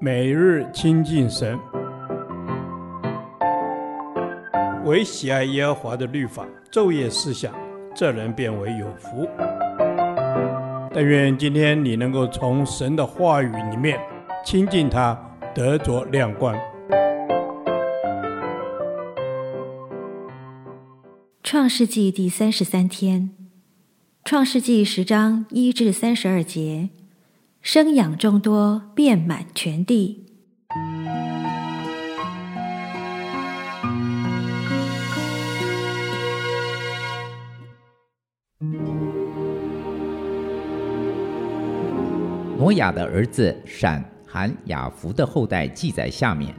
每日亲近神，唯喜爱耶和华的律法，昼夜思想，这人便为有福。但愿今天你能够从神的话语里面亲近他，得着亮光。创世纪第三十三天，创世纪十章一至三十二节，生养众多，遍满全地。挪亚的儿子闪、含、雅弗的后代记在下面。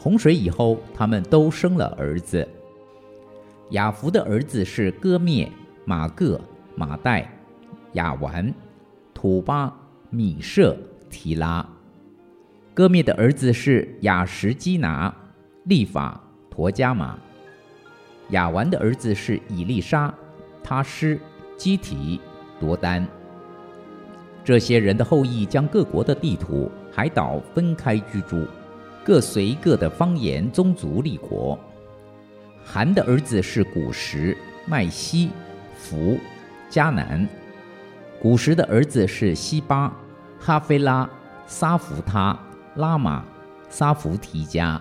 洪水以后，他们都生了儿子。雅弗的儿子是歌灭、玛各、玛代、雅完、土巴、米设、提拉。歌灭的儿子是亚什基拿、利法、陀迦玛。亚完的儿子是以利沙、他施、基提、多丹。这些人的后裔将各国的地图、海岛分开居住，各随各的方言、宗族立国。韩的儿子是古时、麦西、弗、迦南。古时的儿子是西巴、哈菲拉、撒弗他、拉玛、撒弗提加。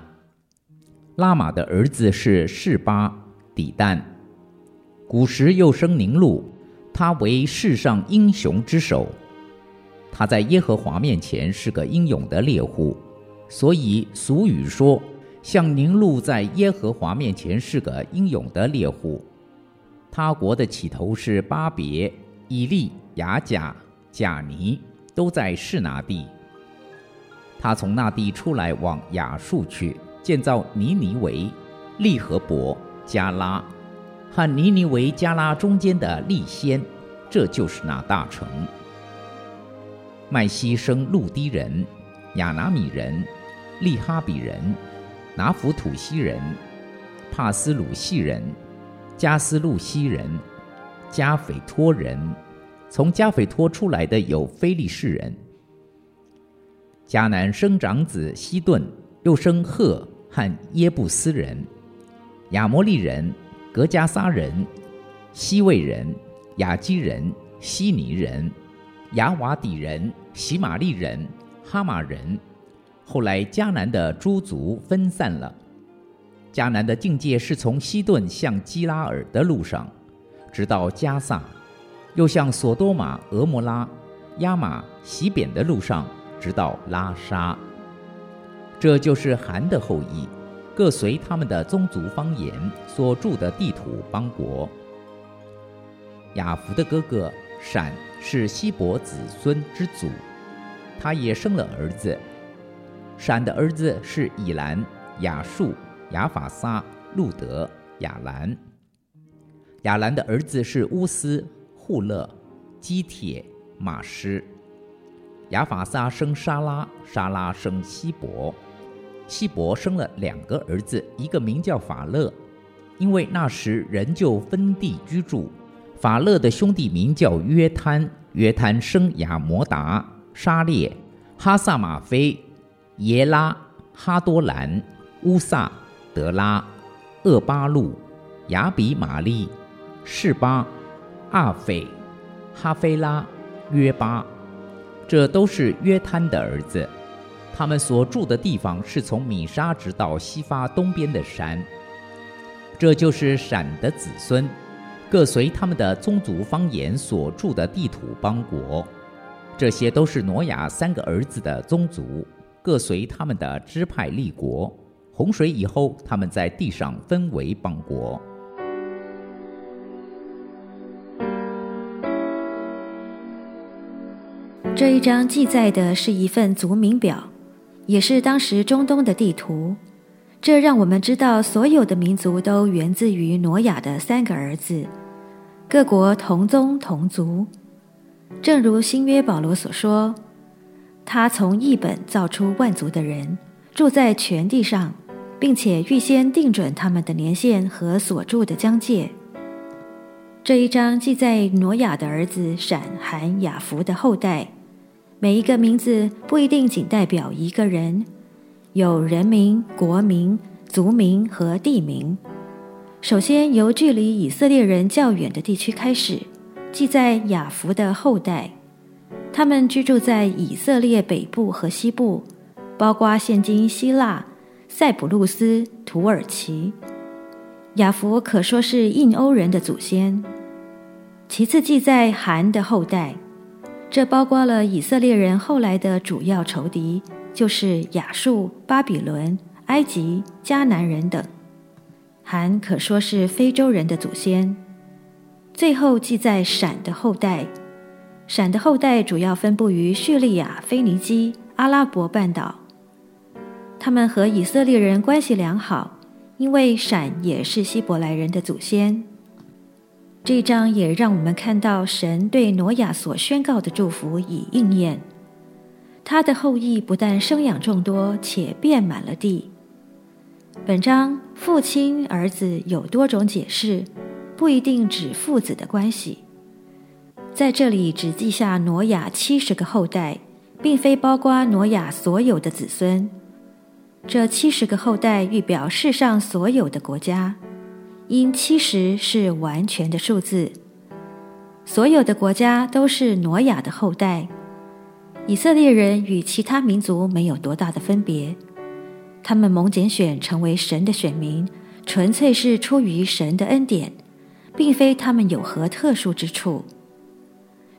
拉玛的儿子是士巴、底但。古时又生宁录，他为世上英雄之首。他在耶和华面前是个英勇的猎户，所以俗语说。像宁录在耶和华面前是个英勇的猎户。他国的起头是巴别、以利、亚甲、贾尼，都在示拿地。他从那地出来往亚述去，建造尼尼维、利和伯、加拉和尼尼维加拉中间的利先，这就是那大城。麦西生路低人、亚拿米人、利哈比人。拿弗土西人、帕斯鲁细人、加斯路西人、加斐托人，从加斐托出来的有非利士人。迦南生长子希顿，又生赫和耶布斯人、亚摩利人、格加撒人、西魏人、亚基人、希尼人、亚瓦底人、喜玛利人、哈马人。后来迦南的诸族分散了。迦南的境界是从西顿向基拉尔的路上，直到加萨，又向索多玛、俄摩拉、亚玛、洗扁的路上，直到拉沙。这就是韩的后裔，各随他们的宗族方言所住的地土邦国。雅弗的哥哥闪是希伯子孙之祖，他也生了儿子。闪的儿子是以兰、亚述、亚法撒、路得、亚兰。亚兰的儿子是乌斯、户勒、基铁马施。亚法撒生沙拉，沙拉生希伯。希伯生了两个儿子，一个名叫法勒，因为那时人就分地居住。法勒的兄弟名叫约摊，约摊生亚摩达、沙列、哈萨玛菲。耶拉、哈多兰、乌萨、德拉、厄巴路、亚比玛利、士巴、阿斐、哈菲拉、约巴，这都是约贪的儿子。他们所住的地方是从米沙直到西发东边的山。这就是闪的子孙，各随他们的宗族方言所住的地土邦国。这些都是挪亚三个儿子的宗族。各随他们的支派立国。洪水以后，他们在地上分为邦国。这一章记载的是一份族名表，也是当时中东的地图。这让我们知道，所有的民族都源自于挪亚的三个儿子，各国同宗同族。正如新约保罗所说。他从一本造出万族的人，住在全地上，并且预先定准他们的年限和所住的疆界。这一章记载挪亚的儿子闪、含、雅弗的后代，每一个名字不一定仅代表一个人，有人名、国名、族名和地名。首先，由距离以色列人较远的地区开始，记载雅弗的后代。他们居住在以色列北部和西部，包括现今希腊、塞浦路斯、土耳其。雅弗可说是印欧人的祖先。其次，记载含的后代，这包括了以色列人后来的主要仇敌，就是亚述、巴比伦、埃及、迦南人等。含可说是非洲人的祖先。最后记载闪的后代。闪的后代主要分布于叙利亚、腓尼基、阿拉伯半岛。他们和以色列人关系良好，因为闪也是希伯来人的祖先。这一章也让我们看到神对挪亚所宣告的祝福已应验。他的后裔不但生养众多，且遍满了地。本章父亲儿子有多种解释，不一定指父子的关系。在这里只记下挪亚七十个后代，并非包括挪亚所有的子孙。这七十个后代预表世上所有的国家，因七十是完全的数字。所有的国家都是挪亚的后代。以色列人与其他民族没有多大的分别，他们蒙拣选成为神的选民，纯粹是出于神的恩典，并非他们有何特殊之处。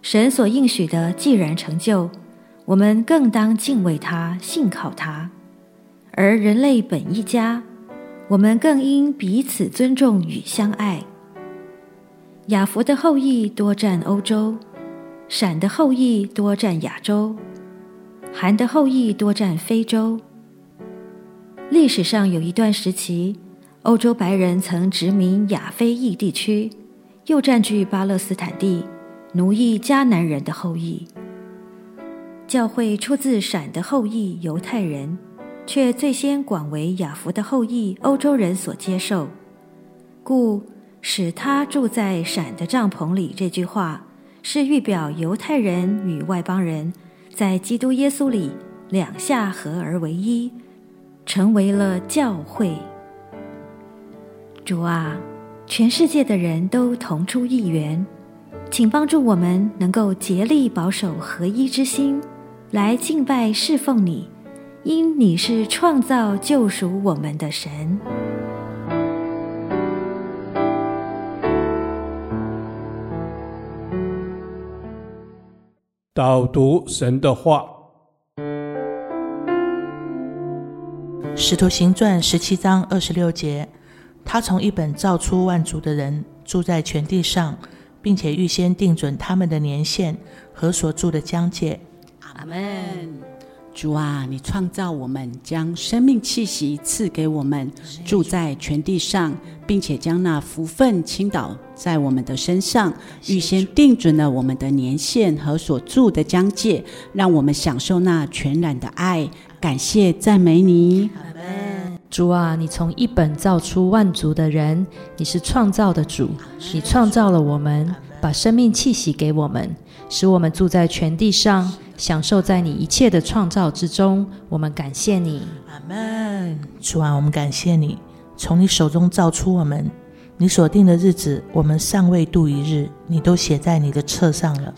神所应许的既然成就，我们更当敬畏他、信靠他。而人类本一家，我们更应彼此尊重与相爱。雅弗的后裔多占欧洲，闪的后裔多占亚洲，韩的后裔多占非洲。历史上有一段时期，欧洲白人曾殖民亚非裔地区，又占据巴勒斯坦地。奴役迦南人的后裔，教会出自闪的后裔犹太人，却最先广为雅弗的后裔欧洲人所接受，故使他住在闪的帐篷里。这句话是预表犹太人与外邦人在基督耶稣里两下合而为一，成为了教会。主啊，全世界的人都同出一源。请帮助我们能够竭力保守合一之心，来敬拜侍奉你，因你是创造救赎我们的神。导读神的话，《使徒行传》十七章二十六节，他从一本造出万族的人，住在全地上。并且预先定准他们的年限和所住的疆界。阿门。主啊，你创造我们，将生命气息赐给我们，住在全地上，并且将那福分倾倒在我们的身上，预先定准了我们的年限和所住的疆界，让我们享受那全然的爱。感谢赞美你。主啊，你从一本造出万族的人，你是创造的主，你创造了我们，把生命气息给我们，使我们住在全地上，享受在你一切的创造之中。我们感谢你，阿门。主啊，我们感谢你，从你手中造出我们，你所定的日子，我们尚未度一日，你都写在你的册上了。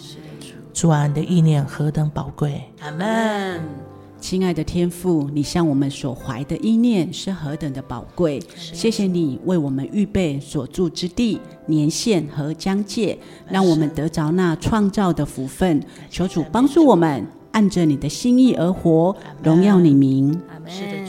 主啊，你的意念何等宝贵，阿门。亲爱的天父，你向我们所怀的意念是何等的宝贵！谢谢你为我们预备所住之地、年限和疆界，让我们得着那创造的福分。求主帮助我们，按着你的心意而活，荣耀你名。是的，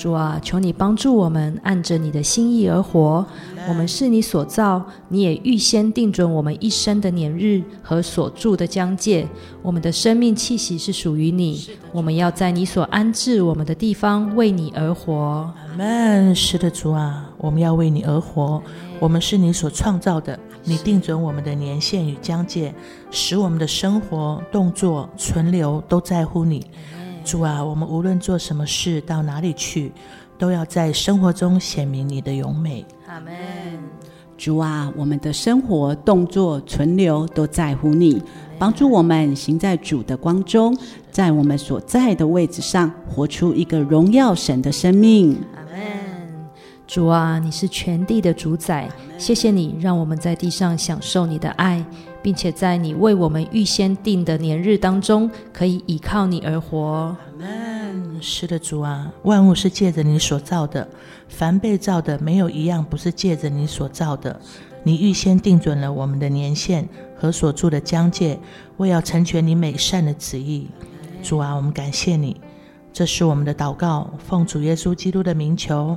主啊，求你帮助我们，按着你的心意而活。我们是你所造，你也预先定准我们一生的年日和所住的疆界。我们的生命气息是属于你，我们要在你所安置我们的地方为你而活。阿门。是的，主啊，我们要为你而活。我们是你所创造的，你定准我们的年限与疆界，使我们的生活、动作、存留都在乎你。主啊，我们无论做什么事，到哪里去，都要在生活中显明你的荣美。阿门。主啊，我们的生活、动作、存留都在乎你。帮助我们行在主的光中，在我们所在的位置上，活出一个荣耀神的生命。阿门。主啊，你是全地的主宰，谢谢你让我们在地上享受你的爱，并且在你为我们预先定的年日当中，可以依靠你而活。是的，主啊，万物是借着你所造的，凡被造的，没有一样不是借着你所造的。你预先定准了我们的年限和所住的疆界，为要成全你美善的旨意。主啊，我们感谢你，这是我们的祷告，奉主耶稣基督的名求，